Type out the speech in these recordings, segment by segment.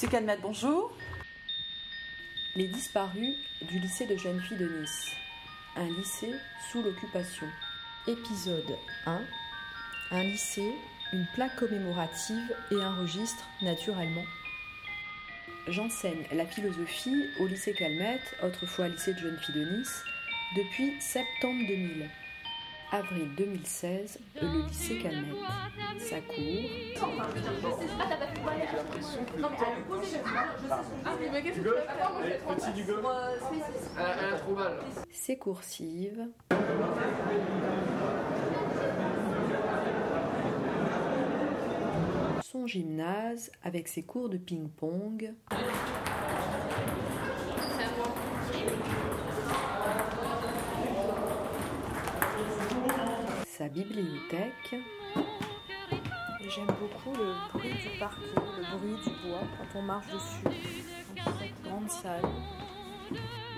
Lycée Calmette, bonjour. Les disparus du lycée de jeunes filles de Nice. Un lycée sous l'occupation. Épisode 1. Un lycée, une plaque commémorative et un registre, naturellement. J'enseigne la philosophie au lycée Calmette, autrefois lycée de jeunes filles de Nice, depuis septembre 2000. Avril 2016, le lycée Calmette. Ça court. C'est coursive. Son gymnase avec ses cours de ping-pong. Sa bibliothèque. J'aime beaucoup le bruit du parquet, le bruit du bois quand on marche dessus, dans cette grande salle.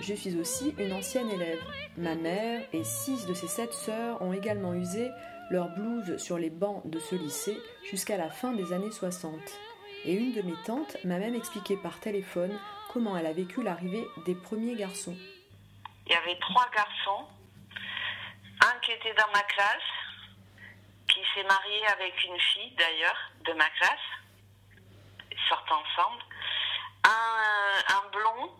Je suis aussi une ancienne élève. Ma mère et six de ses sept sœurs ont également usé leur blouse sur les bancs de ce lycée jusqu'à la fin des années 60. Et une de mes tantes m'a même expliqué par téléphone comment elle a vécu l'arrivée des premiers garçons. Il y avait trois garçons, un qui était dans ma classe, qui s'est marié avec une fille d'ailleurs de ma classe, ils sortent ensemble, un, un blond,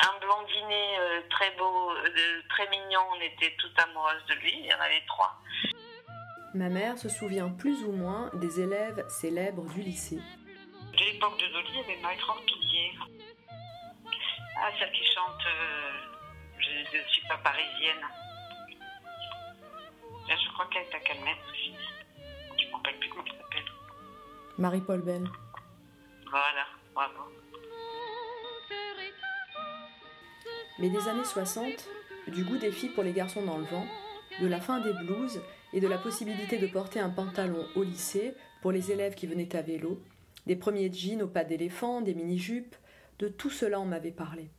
un blondinet euh, très beau, euh, très mignon, on était toutes amoureuses de lui, il y en avait trois. Ma mère se souvient plus ou moins des élèves célèbres du lycée. De l'époque de Dolly, il y avait Marie-France Pilier. Ah, celle qui chante euh, Je ne suis pas parisienne. Là, je crois qu'elle est à Calmette aussi. Je ne me rappelle plus comment elle s'appelle. Marie-Paul Bell. Voilà, bravo. Mais des années 60, du goût des filles pour les garçons dans le vent, de la fin des blouses et de la possibilité de porter un pantalon au lycée pour les élèves qui venaient à vélo, des premiers jeans aux pas d'éléphant, des mini-jupes, de tout cela on m'avait parlé.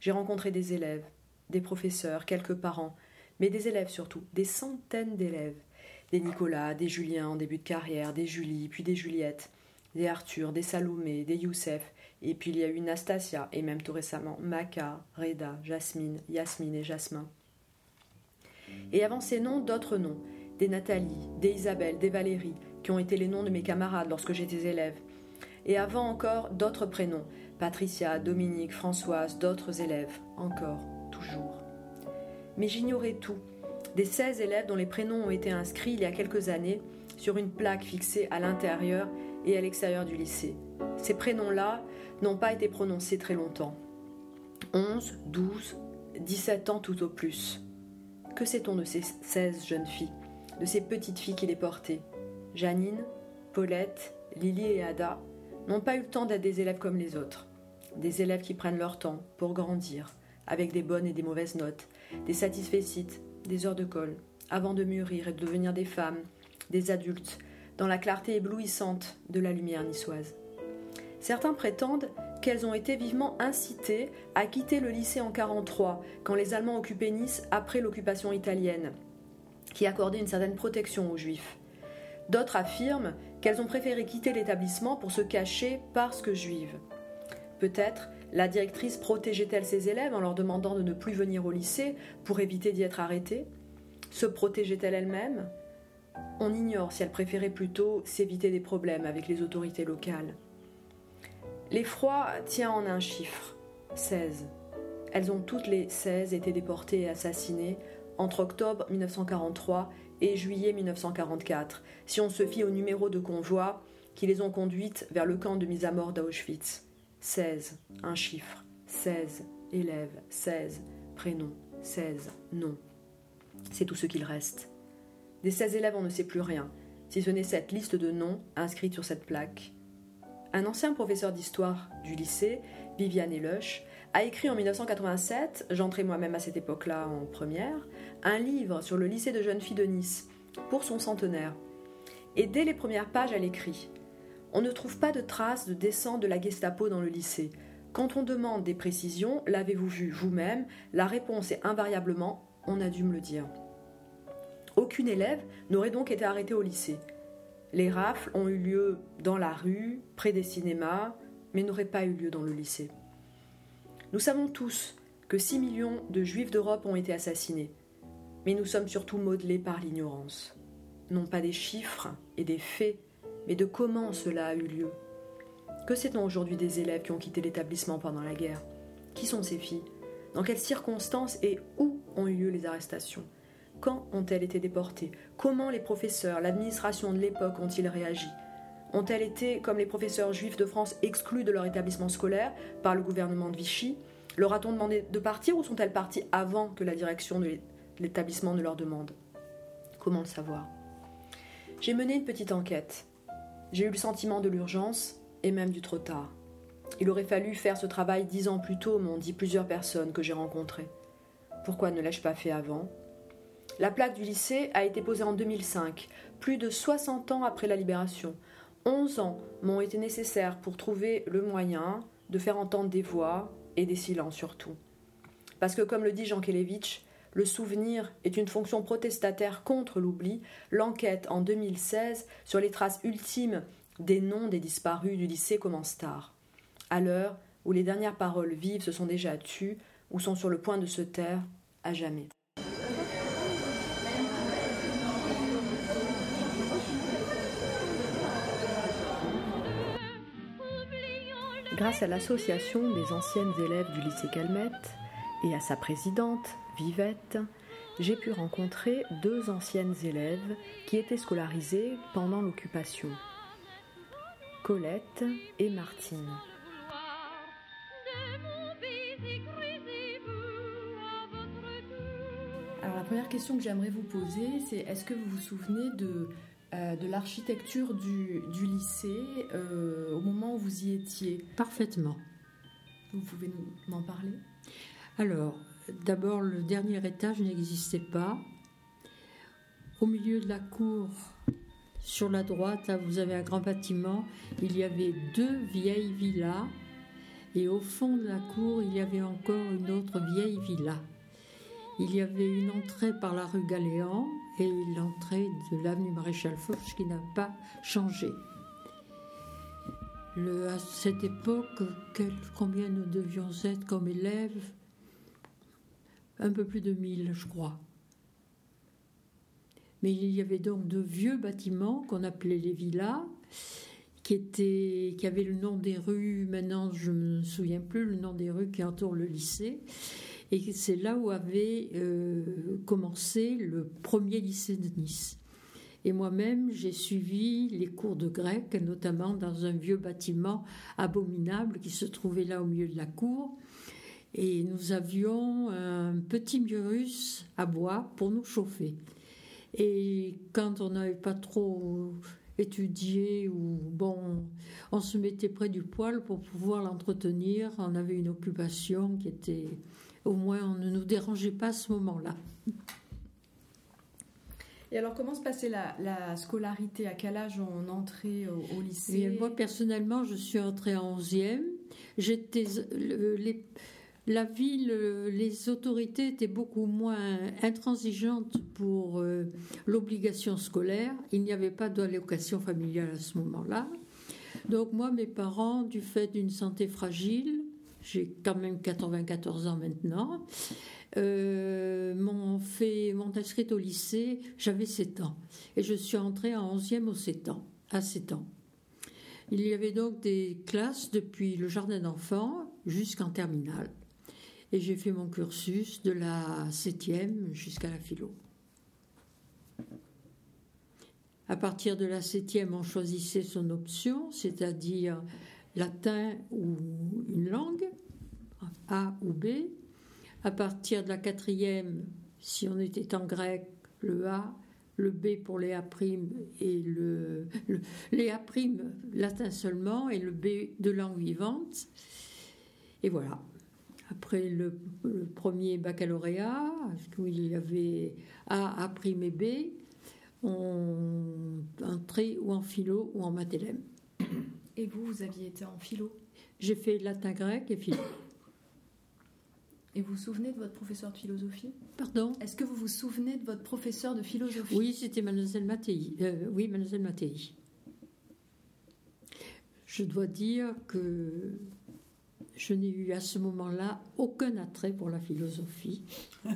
J'ai rencontré des élèves, des professeurs, quelques parents, mais des élèves surtout, des centaines d'élèves, des Nicolas, des Julien en début de carrière, des Julie, puis des Juliette, des Arthur, des Salomé, des Youssef, et puis il y a eu Nastasia, et même tout récemment Maka, Reda, Jasmine, Yasmine et Jasmin. Et avant ces noms, d'autres noms, des Nathalie, des Isabelle, des Valérie, qui ont été les noms de mes camarades lorsque j'étais élève. Et avant encore d'autres prénoms, Patricia, Dominique, Françoise, d'autres élèves, encore, toujours. Mais j'ignorais tout, des 16 élèves dont les prénoms ont été inscrits il y a quelques années sur une plaque fixée à l'intérieur et à l'extérieur du lycée. Ces prénoms-là n'ont pas été prononcés très longtemps. 11, 12, 17 ans tout au plus. Que sait-on de ces 16 jeunes filles, de ces petites filles qui les portaient? Janine, Paulette, Lily et Ada n'ont pas eu le temps d'être des élèves comme les autres. Des élèves qui prennent leur temps pour grandir, avec des bonnes et des mauvaises notes, des satisfecit, des heures de colle, avant de mûrir et de devenir des femmes, des adultes, dans la clarté éblouissante de la lumière niçoise. Certains prétendent qu'elles ont été vivement incitées à quitter le lycée en 43, quand les Allemands occupaient Nice après l'occupation italienne, qui accordait une certaine protection aux Juifs. D'autres affirment qu'elles ont préféré quitter l'établissement pour se cacher parce que juives. Peut-être la directrice protégeait-elle ses élèves en leur demandant de ne plus venir au lycée pour éviter d'y être arrêtée Se protégeait-elle elle-même? On ignore si elle préférait plutôt s'éviter des problèmes avec les autorités locales. L'effroi tient en un chiffre 16. Elles ont toutes les 16 été déportées et assassinées entre octobre 1943 et juillet 1944, si on se fie au numéro de convoi qui les ont conduites vers le camp de mise à mort d'Auschwitz. 16, un chiffre. 16 élèves, 16 prénoms, 16 noms. C'est tout ce qu'il reste. Des 16 élèves, on ne sait plus rien, si ce n'est cette liste de noms inscrite sur cette plaque. Un ancien professeur d'histoire du lycée, Viviane Elush, a écrit en 1987, j'entrais moi-même à cette époque-là en première, un livre sur le lycée de jeunes filles de Nice, pour son centenaire. Et dès les premières pages, elle écrit On ne trouve pas de traces de descente de la Gestapo dans le lycée. Quand on demande des précisions, l'avez-vous vu vous-même? La réponse est invariablement On a dû me le dire. Aucune élève n'aurait donc été arrêtée au lycée. Les rafles ont eu lieu dans la rue, près des cinémas, mais n'aurait pas eu lieu dans le lycée. Nous savons tous que 6 millions de juifs d'Europe ont été assassinés, mais nous sommes surtout modelés par l'ignorance. Non pas des chiffres et des faits, mais de comment cela a eu lieu? Que sait-on aujourd'hui des élèves qui ont quitté l'établissement pendant la guerre? Qui sont ces filles? Dans quelles circonstances et où ont eu lieu les arrestations? Quand ont-elles été déportées? Comment les professeurs, l'administration de l'époque ont-ils réagi? Ont-elles été, comme les professeurs juifs de France, exclus de leur établissement scolaire par le gouvernement de Vichy? Leur a-t-on demandé de partir ou sont-elles parties avant que la direction de l'établissement ne leur demande? Comment le savoir? J'ai mené une petite enquête. J'ai eu le sentiment de l'urgence et même du trop tard. Il aurait fallu faire ce travail dix ans plus tôt, m'ont dit plusieurs personnes que j'ai rencontrées. Pourquoi ne l'ai-je pas fait avant? La plaque du lycée a été posée en 2005, plus de 60 ans après la libération. 11 ans m'ont été nécessaires pour trouver le moyen de faire entendre des voix et des silences surtout. Parce que, comme le dit Jean Kelevitch, le souvenir est une fonction protestataire contre l'oubli. L'enquête en 2016 sur les traces ultimes des noms des disparus du lycée commencent tard, à l'heure où les dernières paroles vives se sont déjà tues ou sont sur le point de se taire à jamais. Grâce à l'association des anciennes élèves du lycée Calmette et à sa présidente, Vivette, j'ai pu rencontrer deux anciennes élèves qui étaient scolarisées pendant l'occupation. Colette et Martine. Alors la première question que j'aimerais vous poser, c'est est-ce que vous vous souvenez de, euh, de l'architecture du, du, lycée euh, au moment où vous y étiez? Parfaitement. Vous pouvez m'en parler? Alors, d'abord, le dernier étage n'existait pas. Au milieu de la cour, sur la droite, là, vous avez un grand bâtiment. Il y avait deux vieilles villas. Et au fond de la cour, il y avait encore une autre vieille villa. Il y avait une entrée par la rue Galéan et l'entrée de l'avenue Maréchal Foch qui n'a pas changé. À cette époque, combien nous devions être comme élèves Un peu plus de 1000, je crois. Mais il y avait donc de vieux bâtiments qu'on appelait les villas, qui, étaient, qui avaient le nom des rues, maintenant je ne me souviens plus le nom des rues qui entourent le lycée. Et c'est là où avait euh, commencé le premier lycée de Nice. Et moi-même, j'ai suivi les cours de grec, notamment dans un vieux bâtiment abominable qui se trouvait là au milieu de la cour. Et nous avions un petit murus à bois pour nous chauffer. Et quand on n'avait pas trop étudié ou bon, on se mettait près du poêle pour pouvoir l'entretenir. On avait une occupation qui était, au moins, on ne nous dérangeait pas à ce moment-là. Et alors, comment se passait la, scolarité? À quel âge on entrait au, lycée? Moi, personnellement, je suis entrée en 11e. J'étais, les, la ville, les autorités étaient beaucoup moins intransigeantes pour euh, l'obligation scolaire. Il n'y avait pas d'allocation familiale à ce moment-là. Donc moi, mes parents, du fait d'une santé fragile, j'ai quand même 94 ans maintenant, euh, m'ont fait, m'ont inscrite au lycée, j'avais 7 ans. Et je suis entrée en 11e aux 7 ans, à 7 ans. Il y avait donc des classes depuis le jardin d'enfants jusqu'en terminale et j'ai fait mon cursus de la septième jusqu'à la philo. À partir de la septième, on choisissait son option, c'est-à-dire latin ou une langue, A ou B. À partir de la quatrième, si on était en grec, le A, le B pour les A' et le, le les A' latin seulement et le B de langue vivante. Et voilà, après le, premier baccalauréat, où il y avait A, A' et B, on entrait ou en philo ou en mathélème. Et vous, vous aviez été en philo? J'ai fait latin grec et philo. Et vous vous souvenez de votre professeur de philosophie? Pardon? Est-ce que vous vous souvenez de votre professeur de philosophie? Oui, c'était Mademoiselle Mattei. Euh, oui, Mademoiselle Mattei. je dois dire que je n'ai eu à ce moment-là aucun attrait pour la philosophie.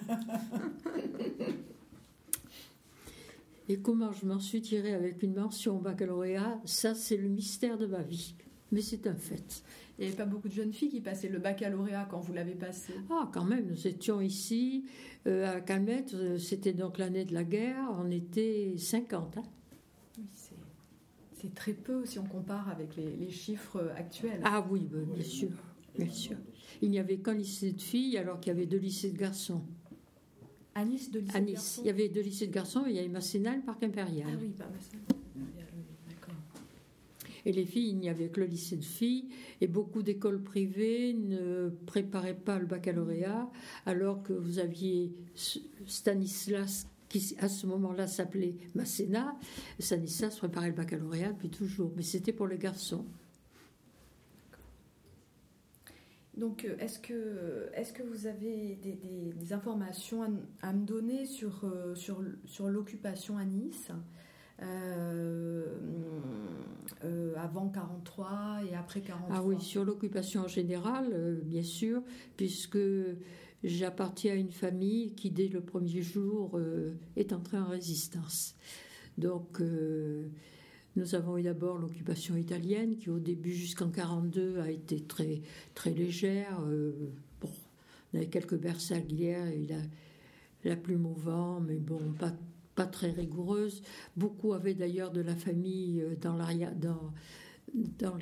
Et comment je m'en suis tirée avec une mention au baccalauréat, ça c'est le mystère de ma vie. Mais c'est un fait. Il n'y avait pas beaucoup de jeunes filles qui passaient le baccalauréat quand vous l'avez passé? Ah, quand même, nous étions ici euh, à Calmette, euh, c'était donc l'année de la guerre, on était 50. Hein. Oui, c'est très peu si on compare avec les, les chiffres actuels. Ah oui, ben, bien sûr, bien sûr. Il n'y avait qu'un lycée de filles alors qu'il y avait deux lycées de garçons. À Nice, deux lycées À de Nice, garçons il y avait deux lycées de garçons et il y avait Masséna et le Parc Impérial. Ah oui, Masséna. D'accord. Et les filles, il n'y avait que le lycée de filles, et beaucoup d'écoles privées ne préparaient pas le baccalauréat, alors que vous aviez Stanislas, qui à ce moment-là s'appelait Masséna. Stanislas préparait le baccalauréat depuis toujours, mais c'était pour les garçons. Donc, euh, est-ce que, vous avez des, informations à, me donner sur, euh, l'occupation à Nice euh, avant 43 et après 43 Ah oui, sur l'occupation en général, bien sûr, puisque j'appartiens à une famille qui, dès le premier jour, est entrée en résistance. Donc, nous avons eu d'abord l'occupation italienne, qui au début, jusqu'en 42, a été très, très légère. Euh, bon, on avait quelques bersaglières et la, la plume au vent, mais bon, pas, pas très rigoureuse. Beaucoup avaient d'ailleurs de la famille euh, dans l'arrière, dans,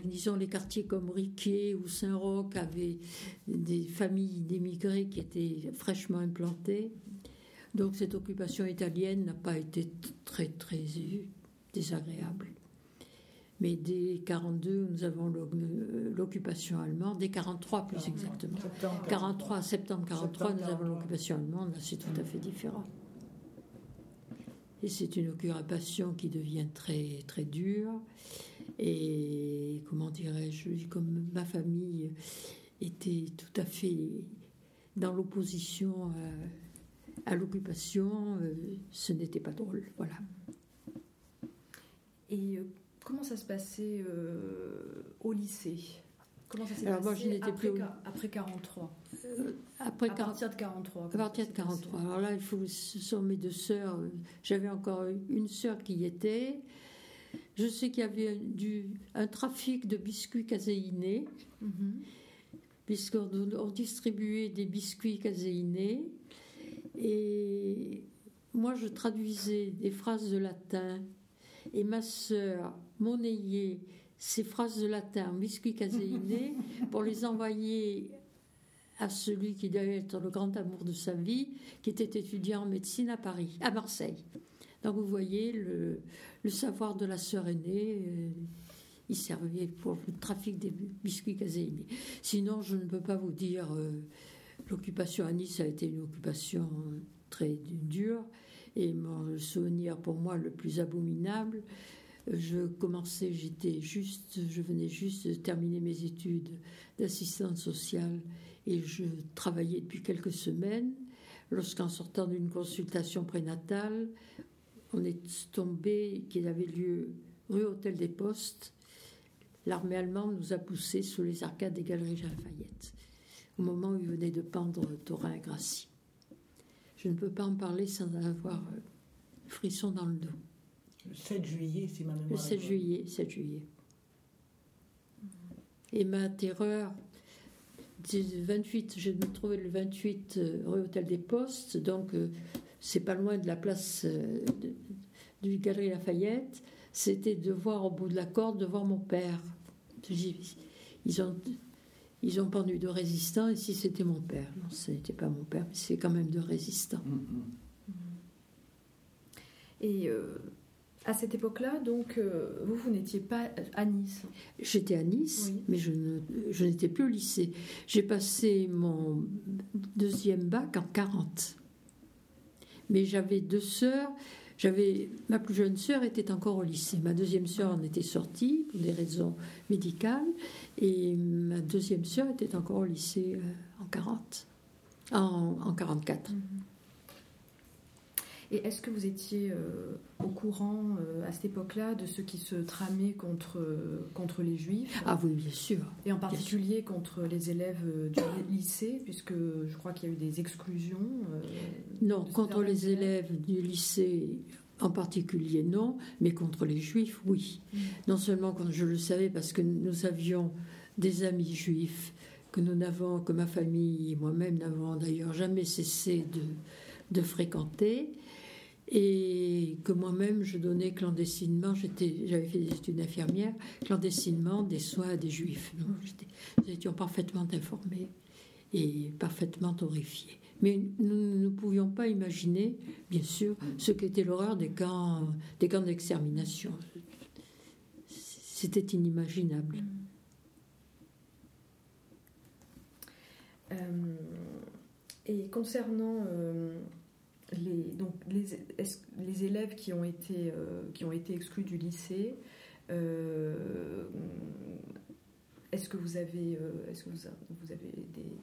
disons, les quartiers comme Riquier ou Saint-Roch avaient des familles d'émigrés qui étaient fraîchement implantées. Donc cette occupation italienne n'a pas été très très désagréable. Mais dès 42, nous avons euh, l'occupation allemande, dès 43 plus exactement. 43, septembre 43, nous avons l'occupation allemande, là c'est tout à fait différent. Et c'est une occupation qui devient très très dure. Et comment dirais-je, comme ma famille était tout à fait dans l'opposition à, à l'occupation, euh, ce n'était pas drôle. Voilà. Et euh, comment ça se passait euh, au lycée? Comment ça s'est moi, passé je après, plus après 43 Après À 40 partir de 43 À partir de s'est passé? 43. Alors là, il faut, ce sont mes deux sœurs. J'avais encore une sœur qui y était. Je sais qu'il y avait du, un trafic de biscuits caséinés, Mhm. puisqu'on on distribuait des biscuits caséinés. Et moi, je traduisais des phrases de latin. Et ma sœur monnayait ces phrases de latin biscuits caséinés pour les envoyer à celui qui devait être le grand amour de sa vie, qui était étudiant en médecine à Paris, à Marseille. Donc vous voyez le, le savoir de la sœur aînée, euh, il servait pour le trafic des biscuits caséinés. Sinon, je ne peux pas vous dire, euh, l'occupation à Nice a été une occupation très dure, et mon souvenir pour moi le plus abominable, je commençais, j'étais juste, je venais juste de terminer mes études d'assistante sociale et je travaillais depuis quelques semaines. Lorsqu'en sortant d'une consultation prénatale, on est tombé qu'il avait lieu rue Hôtel des Postes. L'armée allemande nous a poussés sous les arcades des Galeries Lafayette, au moment où il venait de pendre Thorin Gracie. Je ne peux pas en parler sans avoir frisson dans le dos. Le 7 juillet, si ma mémoire Le est 7 bonne. juillet, 7 juillet. Et ma terreur, du 28, je me trouvais le 28 euh, rue Hôtel des Postes, donc euh, c'est pas loin de la place euh, de- du Galerie Lafayette, c'était de voir au bout de la corde, de voir mon père. Ils ont, ils ont pendu de résistants, et si c'était mon père? Non, ce n'était pas mon père, mais c'est quand même de résistants. Mm, mm. Et euh, à cette époque-là, donc, euh, vous, vous n'étiez pas à Nice. J'étais à Nice, Oui. mais je, ne- je n'étais plus au lycée. J'ai passé mon deuxième bac en 40. Mais j'avais deux sœurs. J'avais ma plus jeune sœur était encore au lycée. Ma deuxième sœur en était sortie pour des raisons médicales, et ma deuxième sœur était encore au lycée euh, en 40, en, en 44. Et est-ce que vous étiez euh, au courant euh, à cette époque-là de ce qui se tramait contre, contre les juifs? Ah oui, bien sûr. Et en particulier contre les élèves du lycée, puisque je crois qu'il y a eu des exclusions Non, contre les élèves? du lycée en particulier non, mais contre les juifs, oui. Mm. Non seulement quand je le savais parce que nous avions des amis juifs que nous n'avons, que ma famille et moi-même n'avons d'ailleurs jamais cessé de, de, fréquenter, et que moi-même je donnais clandestinement, j'avais fait des études d'infirmière, clandestinement des soins à des juifs. nous étions parfaitement informés et parfaitement horrifiés. Mais nous ne pouvions pas imaginer, bien sûr, ce qu'était l'horreur des camps, des camps d'extermination. C'était inimaginable. Euh, et concernant euh, les, donc les, les, élèves qui ont été, euh, qui ont été exclus du lycée, est-ce que vous avez, est-ce que vous, vous avez des,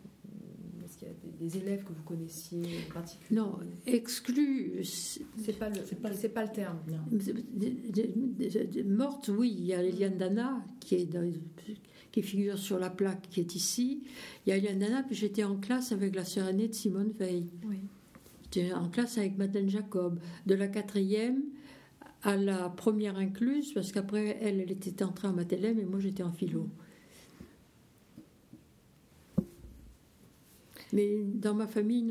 est-ce qu'il y a des, élèves que vous connaissiez en particulier? Non, exclus. C'est pas le, c'est pas, pas, le terme. Morte, oui. Il y a Eliane Dana qui est dans, qui figure sur la plaque qui est ici. Il y a Eliane Dana, puis j'étais en classe avec la sœur aînée de Simone Veil. Oui. En classe avec Madeleine Jacob. De la quatrième à la première incluse, parce qu'après, elle, elle était entrée en matélème et moi, j'étais en philo. Mais dans ma famille,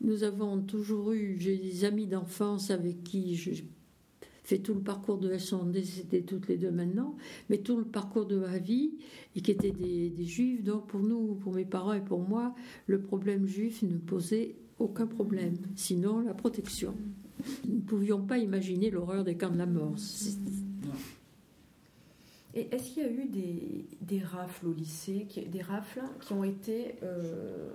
nous, avons toujours eu, j'ai des amis d'enfance avec qui je fait tout le parcours de elles sont décédées toutes les deux maintenant, mais tout le parcours de ma vie, et qui étaient des, juifs. Donc pour nous, pour mes parents et pour moi, le problème juif ne posait aucun problème, sinon la protection. Nous ne pouvions pas imaginer l'horreur des camps de la mort. Et est-ce qu'il y a eu des, des, rafles au lycée, des rafles qui ont été euh,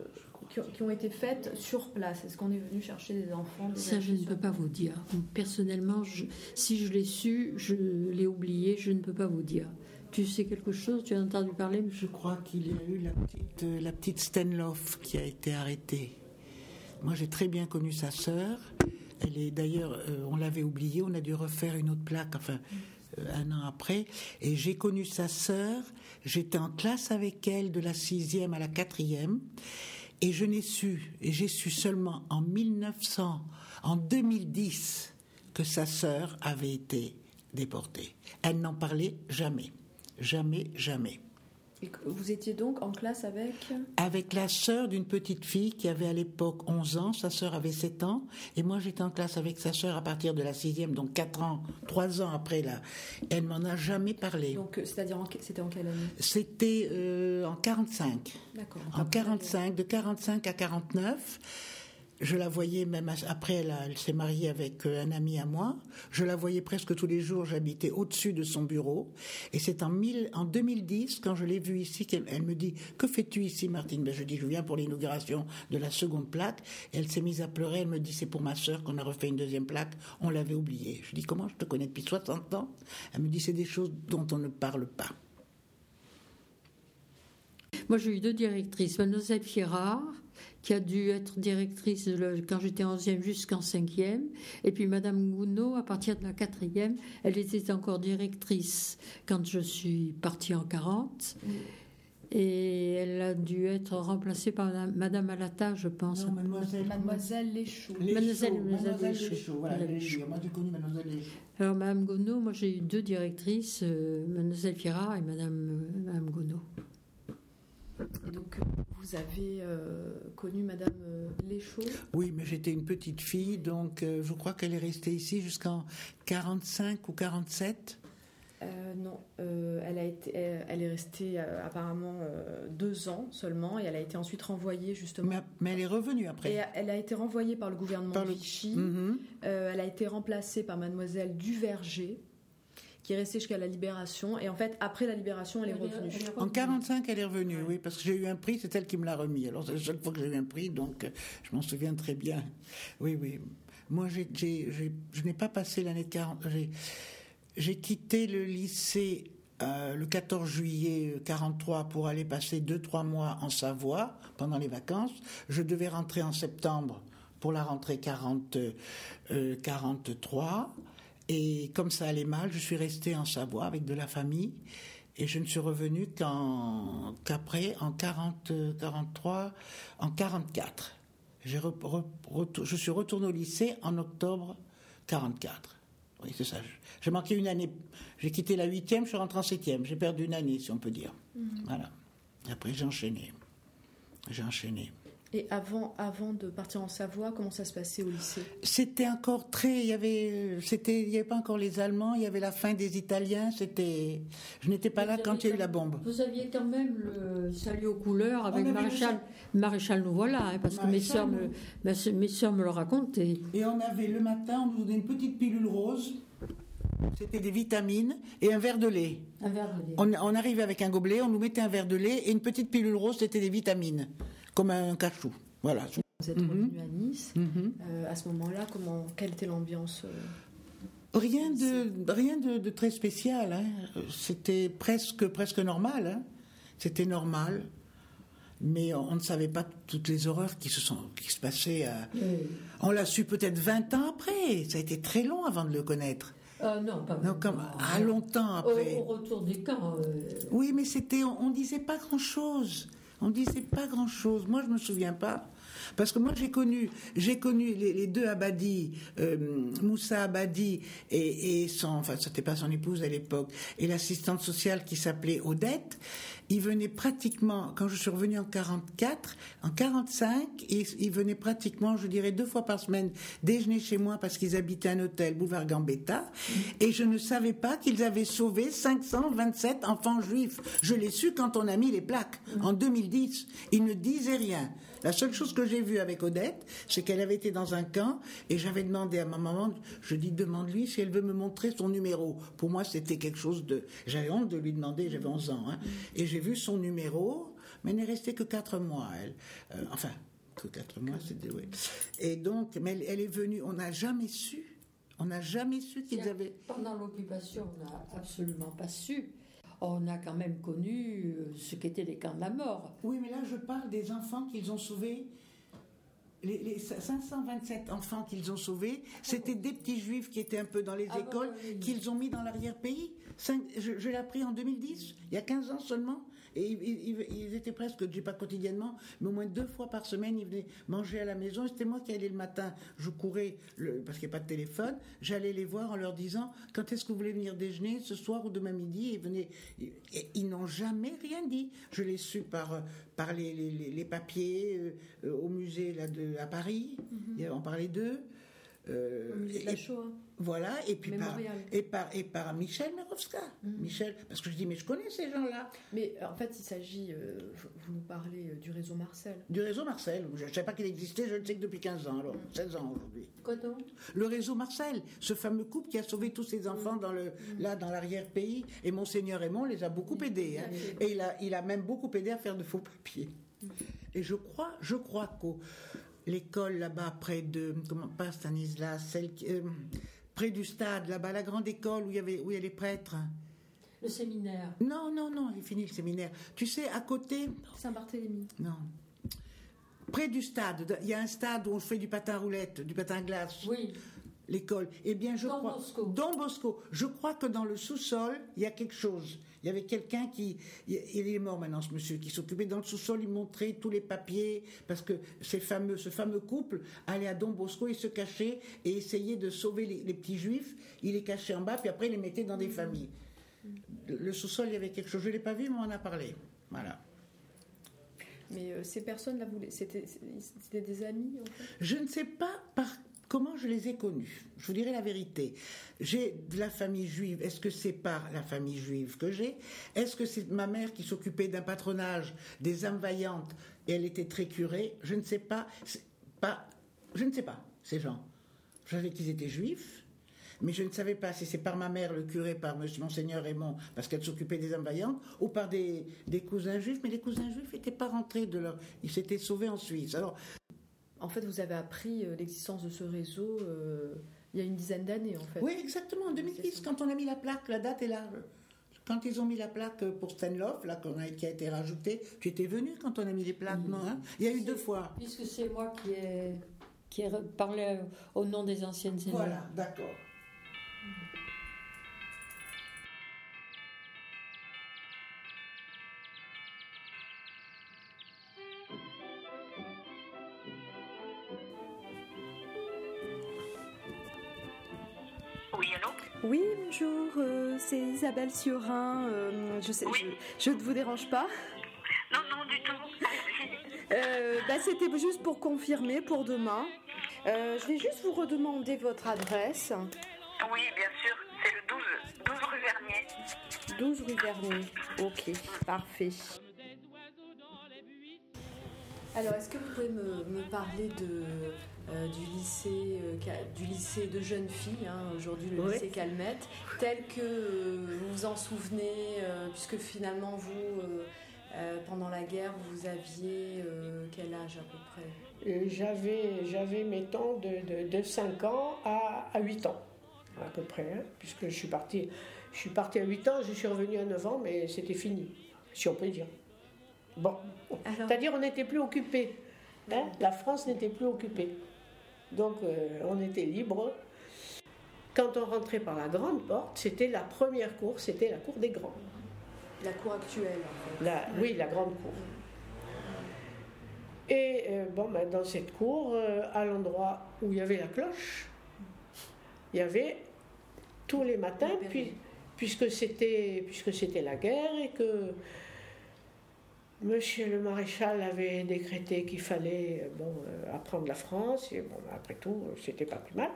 qui, ont été faites sur place? Est-ce qu'on est venu chercher des enfants Ça, je ne peux pas vous dire. Personnellement, si je l'ai su, je l'ai oublié, je ne peux pas vous dire. Tu sais quelque chose? Tu as entendu parler? Je crois qu'il y a eu la petite, euh, la petite Stenloff qui a été arrêtée. Moi, j'ai très bien connu sa sœur. Elle est d'ailleurs, euh, on l'avait oubliée, on a dû refaire une autre plaque, enfin, euh, un an après. Et j'ai connu sa sœur. J'étais en classe avec elle de la sixième à la quatrième. Et je n'ai su, et j'ai su seulement en 1900, en 2010, que sa sœur avait été déportée. Elle n'en parlait jamais. Jamais, jamais. Vous étiez donc en classe avec Avec la sœur d'une petite fille qui avait à l'époque 11 ans, sa sœur avait 7 ans, et moi j'étais en classe avec sa sœur à partir de la sixième, donc 4 ans, 3 ans après là. Elle m'en a jamais parlé. Donc euh, c'est-à-dire c'était en quelle année? C'était euh, en 45. D'accord. En 45, de 45 à 49. Je la voyais même après, elle, s'est mariée avec euh, un ami à moi. Je la voyais presque tous les jours. J'habitais au-dessus de son bureau. Et c'est en, en 2010, quand je l'ai vue ici, qu'elle elle me dit Que fais-tu ici, Martine? Ben, Je dis Je viens pour l'inauguration de la seconde plaque. Et elle s'est mise à pleurer. Elle me dit C'est pour ma sœur qu'on a refait une deuxième plaque. On l'avait oubliée. Je dis Comment je te connais depuis 60 ans? Elle me dit C'est des choses dont on ne parle pas. Moi, j'ai eu deux directrices, Mademoiselle Fierard qui a dû être directrice quand j'étais en 11e jusqu'en 5e. Et puis Madame Gounod, à partir de la 4e, elle était encore directrice quand je suis partie en 40. Et elle a dû être remplacée par Madame Alata, je pense. Non, mademoiselle, mademoiselle Léchou. Mademoiselle, mademoiselle Léchou. Voilà, moi j'ai connu Mademoiselle Léchou. Alors Madame Gounod, moi j'ai eu deux directrices, euh, Mademoiselle Fira et Madame, euh, Madame Gounod. Et donc, vous avez euh, connu Madame euh, Léchaud? Oui, mais j'étais une petite fille, donc euh, je crois qu'elle est restée ici jusqu'en 45 ou 47. non, elle, a été, elle, est restée apparemment deux ans seulement et elle a été ensuite renvoyée justement. Mais, elle est revenue après. Et elle a été renvoyée par le gouvernement Vichy. Mhm. elle a été remplacée par Mademoiselle Duverger qui est restée jusqu'à la libération. Et en fait, après la libération, elle est revenue. En 45, elle est revenue, oui, parce que j'ai eu un prix, c'est elle qui me l'a remis. Alors, c'est la seule fois que j'ai eu un prix, donc euh, je m'en souviens très bien. Oui, oui. Moi, j'ai, je n'ai pas passé l'année de 40. J'ai quitté le lycée euh, le 14 juillet 43 pour aller passer 2-3 mois en Savoie pendant les vacances. Je devais rentrer en septembre pour la rentrée 40, 43. Et comme ça allait mal, je suis restée en Savoie avec de la famille. Et je ne suis revenue qu'après, en 40, 43, en 44. je suis retournée au lycée en octobre 44. Oui, c'est ça. J'ai manqué une année. J'ai quitté la huitième, je suis rentrée en septième. J'ai perdu une année, si on peut dire. Mhm. Voilà. Et après, j'ai enchaîné. J'ai enchaîné. Et avant, avant de partir en Savoie, comment ça se passait au lycée? C'était encore très. Il y avait, c'était, il y avait pas encore les Allemands. Il y avait la fin des Italiens. C'était. Je n'étais pas là quand il y a eu la bombe. Vous aviez quand même le salut aux couleurs avec Maréchal. Maréchal, nous voilà, hein, parce que mes soeurs me, mes soeurs me le racontaient. Et on avait le matin, on nous donnait une petite pilule rose. C'était des vitamines et un verre de lait. Un verre de lait. On, on, arrivait avec un gobelet, on nous mettait un verre de lait et une petite pilule rose, c'était des vitamines comme un cachou. Voilà. Vous êtes revenu à Nice. Mhm. Euh, à ce moment-là, comment, quelle était l'ambiance euh, Rien de rien de, très spécial. Hein. C'était presque presque normal. Hein. C'était normal, mais on ne savait pas toutes les horreurs qui se sont qui se passaient. On l'a su peut-être 20 ans après. Ça a été très long avant de le connaître. Euh, non, pas non, comme, à longtemps après. Au, retour des camps. Oui, mais c'était, on, ne disait pas grand-chose. On disait pas grand-chose. Moi, je me souviens pas. Parce que moi, j'ai connu, j'ai connu les, deux Abadi, euh, Moussa Abadi et, et son, enfin, c'était pas son épouse à l'époque, et l'assistante sociale qui s'appelait Odette. Ils venaient pratiquement, quand je suis revenue en 44, en 45, ils, ils venaient pratiquement, je dirais, deux fois par semaine déjeuner chez moi parce qu'ils habitaient un hôtel boulevard Gambetta. Et je ne savais pas qu'ils avaient sauvé 527 enfants juifs. Je l'ai su quand on a mis les plaques en 2010. Ils ne disaient rien. La seule chose que j'ai vue avec Odette, c'est qu'elle avait été dans un camp et j'avais demandé à ma maman, je dis demande-lui si elle veut me montrer son numéro. Pour moi, c'était quelque chose de... J'avais honte de lui demander, j'avais 11 ans. Hein. Et j'ai vu son numéro, mais elle n'est restée que 4 mois, elle. Euh, enfin, que 4 mois, c'était... Oui. Et donc, mais elle, est venue, on n'a jamais su. On n'a jamais su qu'ils avaient... Pendant l'occupation, on n'a absolument pas su on a quand même connu euh, ce qu'étaient les camps de la mort. Oui, mais là, je parle des enfants qu'ils ont sauvés. Les, 527 enfants qu'ils ont sauvés, c'était des petits juifs qui étaient un peu dans les ah écoles, qu'ils ont mis dans l'arrière-pays. Je, je l'ai appris en 2010, il y a 15 ans seulement. Et ils, étaient presque, je dis pas quotidiennement, mais au moins deux fois par semaine, ils venaient manger à la maison. C'était moi qui allais le matin. Je courais, parce qu'il n'y a pas de téléphone. J'allais les voir en leur disant quand est-ce que vous voulez venir déjeuner ce soir ou demain midi? Et, ils n'ont jamais rien dit. Je l'ai su par, par les, les, papiers euh, au musée là, de, à Paris. Mm-hmm. On parlait d'eux. Euh, la Shoah. Voilà, et puis par, et par, et par Michel Merovska. Mhm. Michel, parce que je dis, mais je connais ces gens-là. Mais euh, en fait, il s'agit, euh, vous nous parlez du réseau Marcel. Du réseau Marcel, je ne sais pas qu'il existait, je ne sais que depuis 15 ans, alors 16 ans aujourd'hui. Quoi donc Le réseau Marcel, ce fameux couple qui a sauvé tous ses enfants dans le, là, dans l'arrière-pays, et Monseigneur Raymond les a beaucoup aidés, hein. et il a, il a même beaucoup aidé à faire de faux papiers. Et je crois, je crois qu'au l'école là-bas près de comment pas Stanislas, celle qui, près du stade, là-bas, la grande école où il y avait où il y a les prêtres. Le séminaire. Non, non, non, il est fini le séminaire. Tu sais, à côté. Saint-Barthélemy. Non. Près du stade, il y a un stade où on fait du patin roulette, du patin glace. Oui l'école. Eh bien, je Don crois. Bosco. Don Bosco. Je crois que dans le sous-sol, il y a quelque chose. Il y avait quelqu'un qui, il est mort maintenant, ce monsieur, qui s'occupait dans le sous-sol, il montrait tous les papiers, parce que ces fameux, ce fameux couple allait à Don Bosco, il se cachait et essayait de sauver les, petits juifs. Il les cachait en bas, puis après il les mettait dans des familles. Le, sous-sol, il y avait quelque chose. Je l'ai pas vu, mais on en a parlé. Voilà. Mais euh, ces personnes-là, c'était des amis en fait? Je ne sais pas par Comment je les ai connus? Je vous dirai la vérité. J'ai de la famille juive. Est-ce que c'est par la famille juive que j'ai? Est-ce que c'est ma mère qui s'occupait d'un patronage des âmes vaillantes et elle était très curée? Je ne sais pas. pas je ne sais pas, ces gens. Je savais qu'ils étaient juifs, mais je ne savais pas si c'est par ma mère, le curé, par Monseigneur Raymond, parce qu'elle s'occupait des âmes vaillantes, ou par des, des cousins juifs, mais les cousins juifs n'étaient pas rentrés de leur. Ils s'étaient sauvés en Suisse. Alors, en fait, vous avez appris euh, l'existence de ce réseau euh, il y a une dizaine d'années, en fait. Oui, exactement, en 2010, quand on a mis la plaque, la date est là. Quand ils ont mis la plaque pour Stanloff, là, qui a été rajoutée, tu étais venu quand on a mis les plaques, non hein? Il y a eu deux fois. Puisque c'est moi qui ai, qui parlait au nom des anciennes élèves. Voilà, d'accord. Oui, allô Oui, bonjour, euh, c'est Isabelle Siorin. euh, je sais, Oui. je, je ne vous dérange pas. Non, non, du tout. Euh, bah, C'était juste pour confirmer pour demain. Je vais juste vous redemander votre adresse. Oui, bien sûr, c'est le 12, 12 rue Vernier. 12 rue Vernier. Ok, parfait. Alors, est-ce que vous pouvez me, me parler de, euh, du, lycée, euh, du lycée de jeunes filles, hein, aujourd'hui le Oui. lycée Calmette, tel que euh, vous vous en souvenez, puisque finalement, vous, pendant la guerre, vous aviez quel âge à peu près? J'avais, j'avais mettons, de, de, de 5 ans à, à 8 ans, à peu près, hein, puisque je suis partie je suis partie à 8 ans, je suis revenue à 9 ans, mais c'était fini, si on peut dire. Bon, c'est-à-dire on n'était plus occupé. hein, la France n'était plus occupée. Donc euh, on était libre. Quand on rentrait par la grande porte, c'était la première cour, c'était la cour des grands. La cour actuelle, en fait. La- oui, la grande cour. Et euh, bon, ben, dans cette cour, euh, à l'endroit où il y avait la cloche, il y avait tous les matins, puis- puisque c'était puisque c'était la guerre et que Monsieur le maréchal avait décrété qu'il fallait euh, euh, apprendre la France, et bon, après tout, euh, c'était pas plus mal.